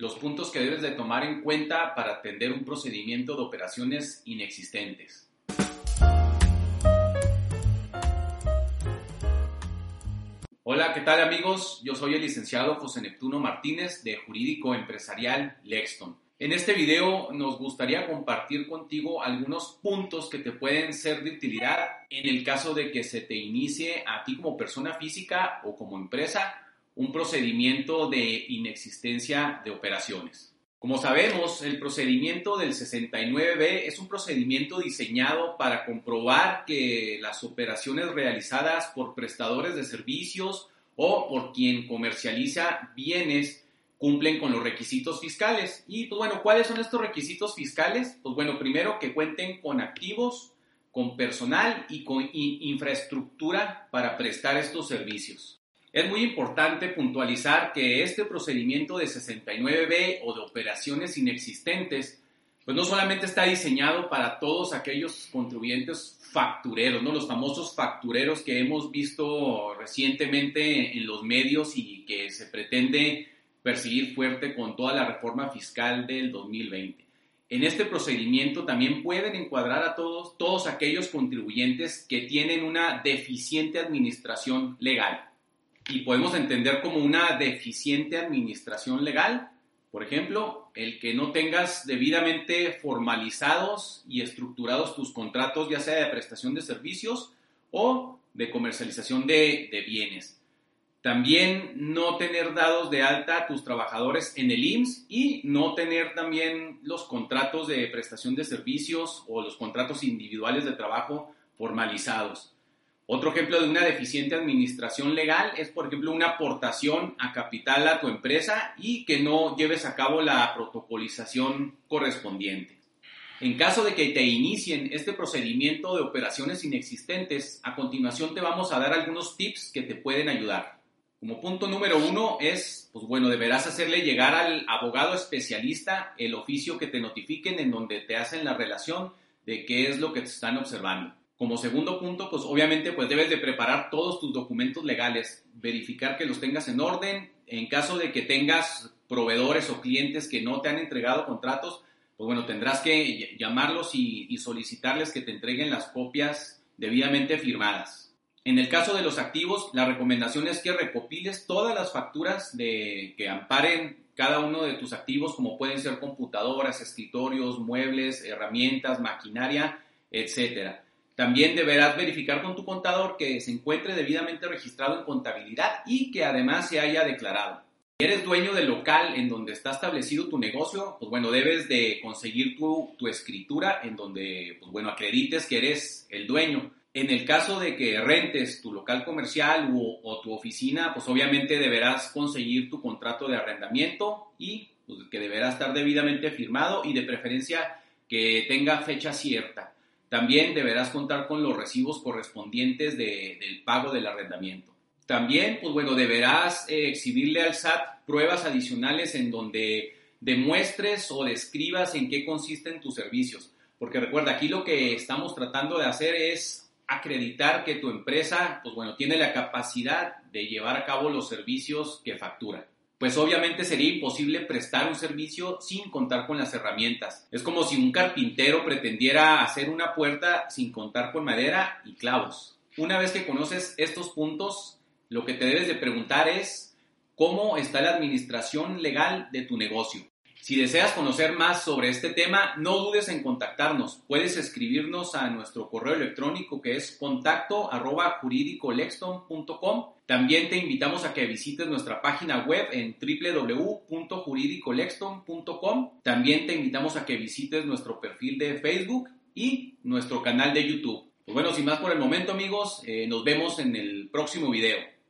los puntos que debes de tomar en cuenta para atender un procedimiento de operaciones inexistentes. Hola, ¿qué tal amigos? Yo soy el licenciado José Neptuno Martínez de Jurídico Empresarial Lexton. En este video nos gustaría compartir contigo algunos puntos que te pueden ser de utilidad en el caso de que se te inicie a ti como persona física o como empresa un procedimiento de inexistencia de operaciones. Como sabemos, el procedimiento del 69B es un procedimiento diseñado para comprobar que las operaciones realizadas por prestadores de servicios o por quien comercializa bienes cumplen con los requisitos fiscales. Y pues bueno, ¿cuáles son estos requisitos fiscales? Pues bueno, primero que cuenten con activos, con personal y con infraestructura para prestar estos servicios. Es muy importante puntualizar que este procedimiento de 69B o de operaciones inexistentes, pues no solamente está diseñado para todos aquellos contribuyentes factureros, ¿no? Los famosos factureros que hemos visto recientemente en los medios y que se pretende perseguir fuerte con toda la reforma fiscal del 2020. En este procedimiento también pueden encuadrar a todos, todos aquellos contribuyentes que tienen una deficiente administración legal y podemos entender como una deficiente administración legal. Por ejemplo, el que no tengas debidamente formalizados y estructurados tus contratos, ya sea de prestación de servicios o de comercialización de, bienes. También no tener dados de alta a tus trabajadores en el IMSS y no tener también los contratos de prestación de servicios o los contratos individuales de trabajo formalizados. Otro ejemplo de una deficiente administración legal es, por ejemplo, una aportación a capital a tu empresa y que no lleves a cabo la protocolización correspondiente. En caso de que te inicien este procedimiento de operaciones inexistentes, a continuación te vamos a dar algunos tips que te pueden ayudar. Como punto número uno es, pues bueno, deberás hacerle llegar al abogado especialista el oficio que te notifiquen en donde te hacen la relación de qué es lo que te están observando. Como segundo punto, pues obviamente pues debes de preparar todos tus documentos legales, verificar que los tengas en orden. En caso de que tengas proveedores o clientes que no te han entregado contratos, pues bueno, tendrás que llamarlos y, solicitarles que te entreguen las copias debidamente firmadas. En el caso de los activos, la recomendación es que recopiles todas las facturas de, que amparen cada uno de tus activos, como pueden ser computadoras, escritorios, muebles, herramientas, maquinaria, etcétera. También deberás verificar con tu contador que se encuentre debidamente registrado en contabilidad y que además se haya declarado. Si eres dueño del local en donde está establecido tu negocio, pues bueno, debes de conseguir tu, tu escritura en donde, pues bueno, acredites que eres el dueño. En el caso de que rentes tu local comercial o tu oficina, pues obviamente deberás conseguir tu contrato de arrendamiento y pues, que deberá estar debidamente firmado y de preferencia que tenga fecha cierta. También deberás contar con los recibos correspondientes del pago del arrendamiento. También, pues bueno, deberás eh, exhibirle al SAT pruebas adicionales en donde demuestres o describas en qué consisten tus servicios. Porque recuerda, aquí lo que estamos tratando de hacer es acreditar que tu empresa, pues bueno, tiene la capacidad de llevar a cabo los servicios que factura pues obviamente sería imposible prestar un servicio sin contar con las herramientas. Es como si un carpintero pretendiera hacer una puerta sin contar con madera y clavos. Una vez que conoces estos puntos, lo que te debes de preguntar es cómo está la administración legal de tu negocio. Si deseas conocer más sobre este tema, no dudes en contactarnos. Puedes escribirnos a nuestro correo electrónico que es contacto arroba También te invitamos a que visites nuestra página web en www.juridicolexton.com. También te invitamos a que visites nuestro perfil de Facebook y nuestro canal de YouTube. Pues bueno, sin más por el momento amigos, eh, nos vemos en el próximo video.